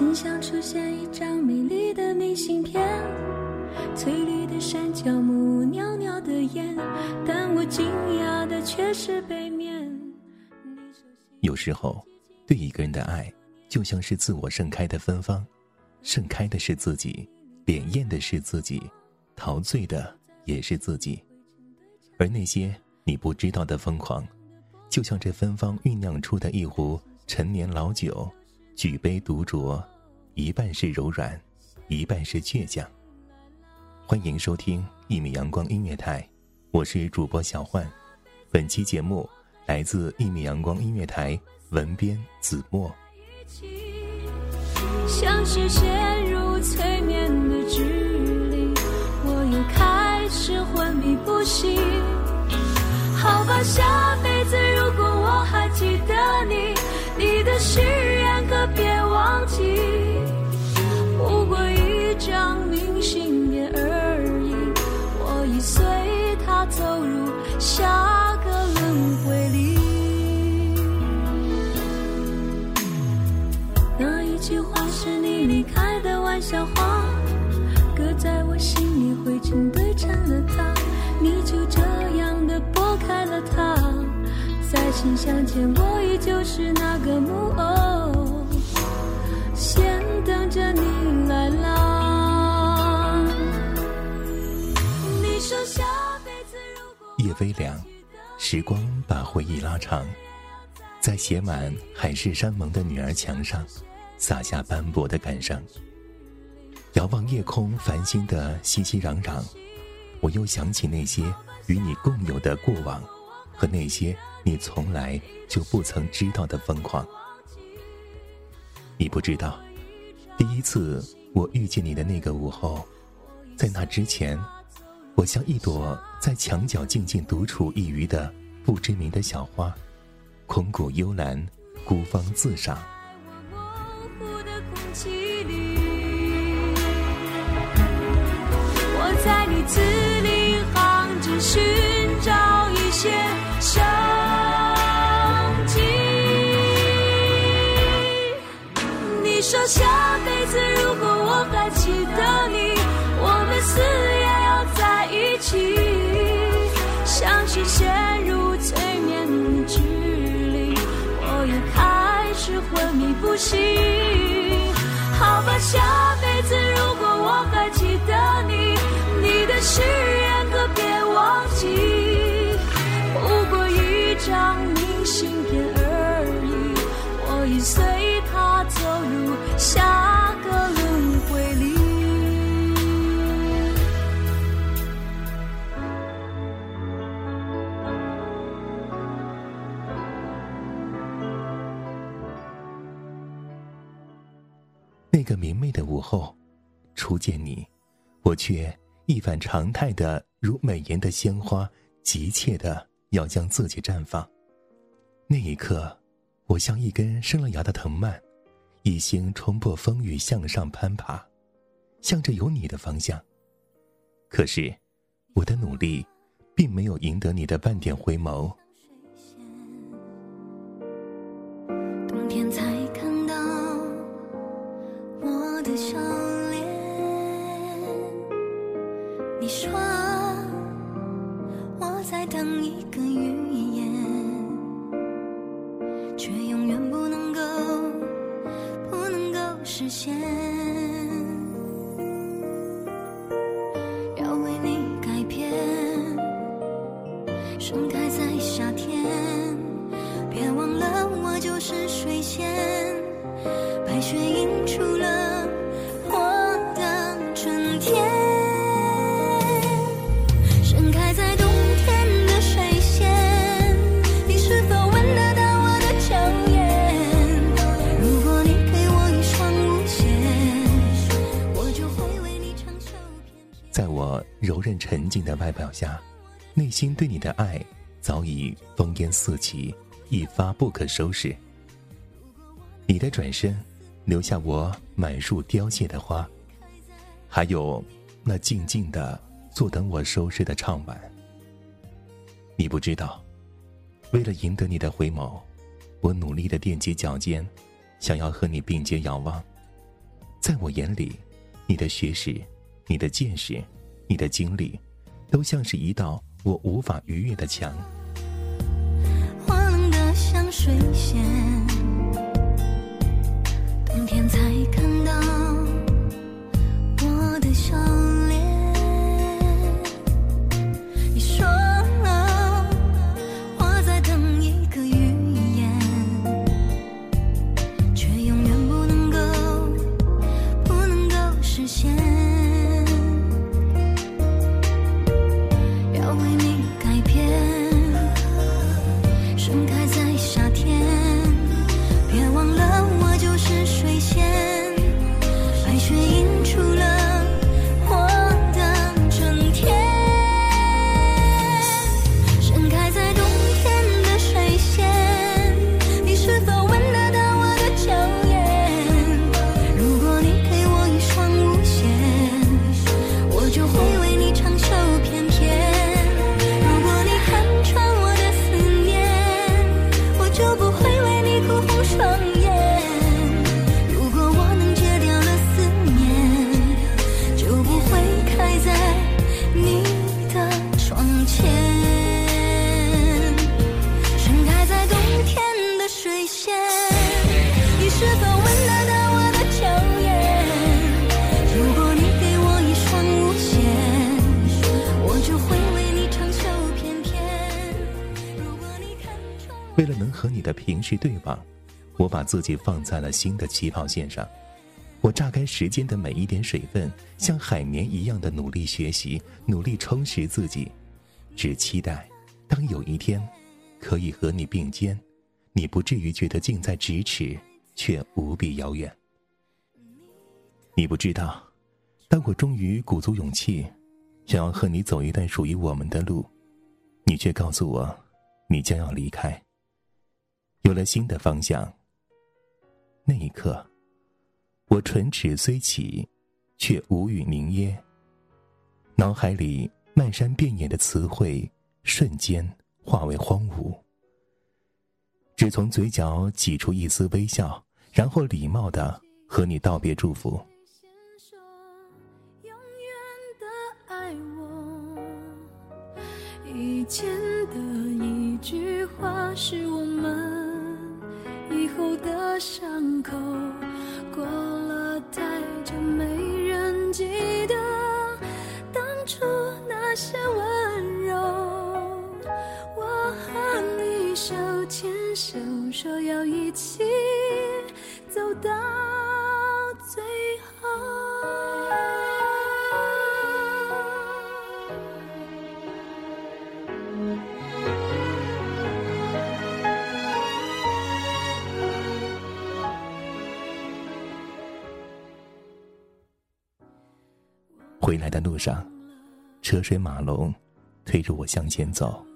心上出现一张美丽的明信片，翠绿的山脚木，袅袅的烟，但我惊讶的却是背面。有时候，对一个人的爱，就像是自我盛开的芬芳，盛开的是自己，潋滟的是自己，陶醉的也是自己。而那些你不知道的疯狂，就像这芬芳酝酿出的一壶陈年老酒，举杯独酌，一半是柔软，一半是倔强。欢迎收听一米阳光音乐台，我是主播小焕，本期节目。来自一米阳光音乐台，文编子墨。像是陷入催眠的距离，我又开始昏迷不醒。好吧，下辈子如果我还记得你，你的誓言可别忘记。不过一张明信片而已，我已随它走入下个轮回里。那一句话是你离开的玩笑话，搁在我心里灰尘堆成了塔，你就这样的拨开了它。在信箱前，我依旧是那个木偶，先等着你来啦。你说下辈子如果夜微凉，时光把回忆拉长，在写满海誓山盟的女儿墙上。洒下斑驳的感伤。遥望夜空，繁星的熙熙攘攘，我又想起那些与你共有的过往，和那些你从来就不曾知道的疯狂。你不知道，第一次我遇见你的那个午后，在那之前，我像一朵在墙角静静独处一隅的不知名的小花，空谷幽兰，孤芳自赏。我在你字里行间寻找一些生机。你说下辈子如果我还记得你，我们死也要在一起。像是陷入催眠的距离，我又开始昏迷不醒。好吧，下辈子如果我还记得你，你的誓言可别忘记。不过一张明信片而已，我已随他走入下个轮回里。那个明媚的午后，初见你，我却一反常态的，如美颜的鲜花，急切的要将自己绽放。那一刻，我像一根生了芽的藤蔓，一心冲破风雨向上攀爬，向着有你的方向。可是，我的努力，并没有赢得你的半点回眸。却永远不能够，不能够实现。柔韧沉静的外表下，内心对你的爱早已烽烟四起，一发不可收拾。你的转身，留下我满树凋谢的花，还有那静静的坐等我收拾的唱晚。你不知道，为了赢得你的回眸，我努力的踮起脚尖，想要和你并肩遥望。在我眼里，你的学识、你的见识、你的经历，都像是一道我无法逾越的墙。花冷的像水仙，冬天才看到我的笑为了能和你的平视对望，我把自己放在了新的起跑线上。我榨干时间的每一点水分，像海绵一样的努力学习，努力充实自己，只期待当有一天可以和你并肩，你不至于觉得近在咫尺，却无比遥远。你不知道，当我终于鼓足勇气，想要和你走一段属于我们的路，你却告诉我，你将要离开。有了新的方向。那一刻，我唇齿虽起，却无语凝噎。脑海里漫山遍野的词汇，瞬间化为荒芜。只从嘴角挤出一丝微笑，然后礼貌的和你道别祝福。先说永远的爱我，以前的一句话是我们以后的伤口，过了太久没人记得当初那些温柔。我和你手牵手，说要一起回来的路上，车水马龙，推着我向前走。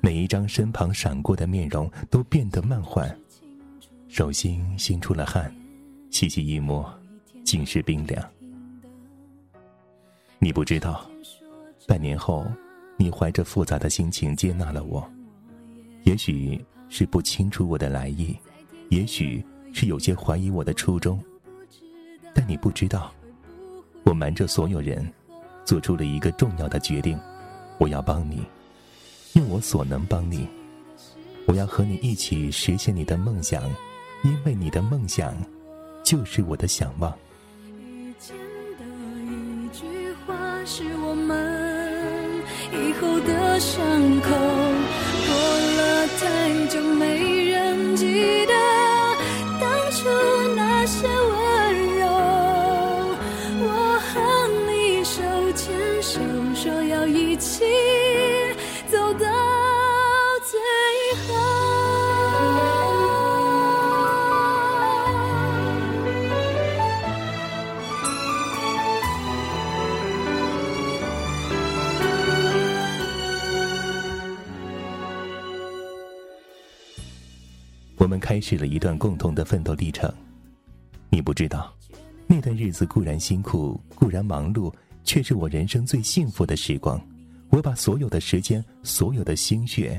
每一张身旁闪过的面容都变得漫幻，手心心出了汗，细细一摸，尽是冰凉。你不知道，半年后，你怀着复杂的心情接纳了我，也许是不清楚我的来意，也许是有些怀疑我的初衷，但你不知道，我瞒着所有人，做出了一个重要的决定：我要帮你，用我所能帮你。我要和你一起实现你的梦想，因为你的梦想就是我的想望。遇见的一句话是我们以后的伤口，手，说要一起走到最后。我们开始了一段共同的奋斗历程。你不知道，那段日子固然辛苦，固然忙碌，却是我人生最幸福的时光。我把所有的时间，所有的心血，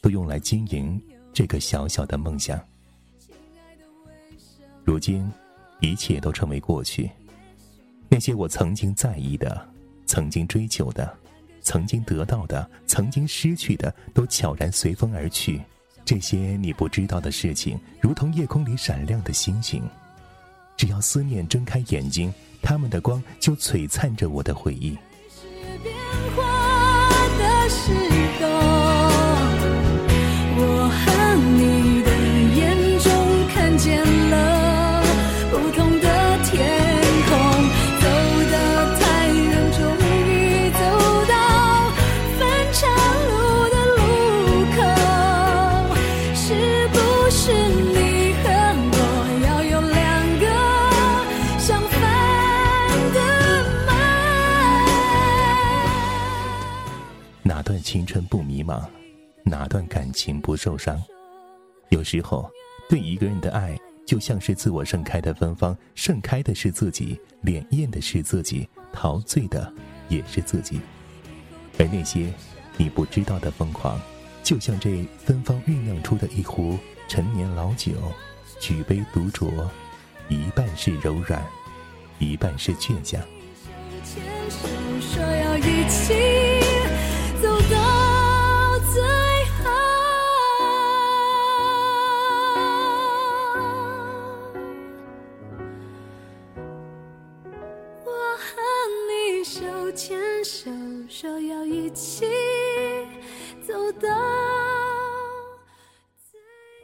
都用来经营这个小小的梦想。如今，一切都成为过去。那些我曾经在意的，曾经追求的，曾经得到的，曾经失去的，都悄然随风而去。这些你不知道的事情，如同夜空里闪亮的星星。只要思念睁开眼睛，他们的光就璀璨着我的回忆。段青春不迷茫？哪段感情不受伤？有时候，对一个人的爱，就像是自我盛开的芬芳，盛开的是自己，潋滟的是自己，陶醉的也是自己。而那些你不知道的疯狂，就像这芬芳酝酿出的一壶陈年老酒，举杯独酌，一半是柔软，一半是倔强。手牵手说要一起走到。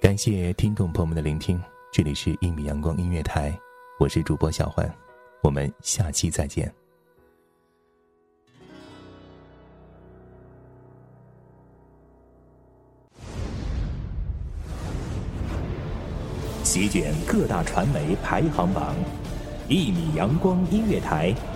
感谢听众朋友们的聆听，这里是一米阳光音乐台，我是主播小环，我们下期再见。席卷各大传媒排行榜，一米阳光音乐台，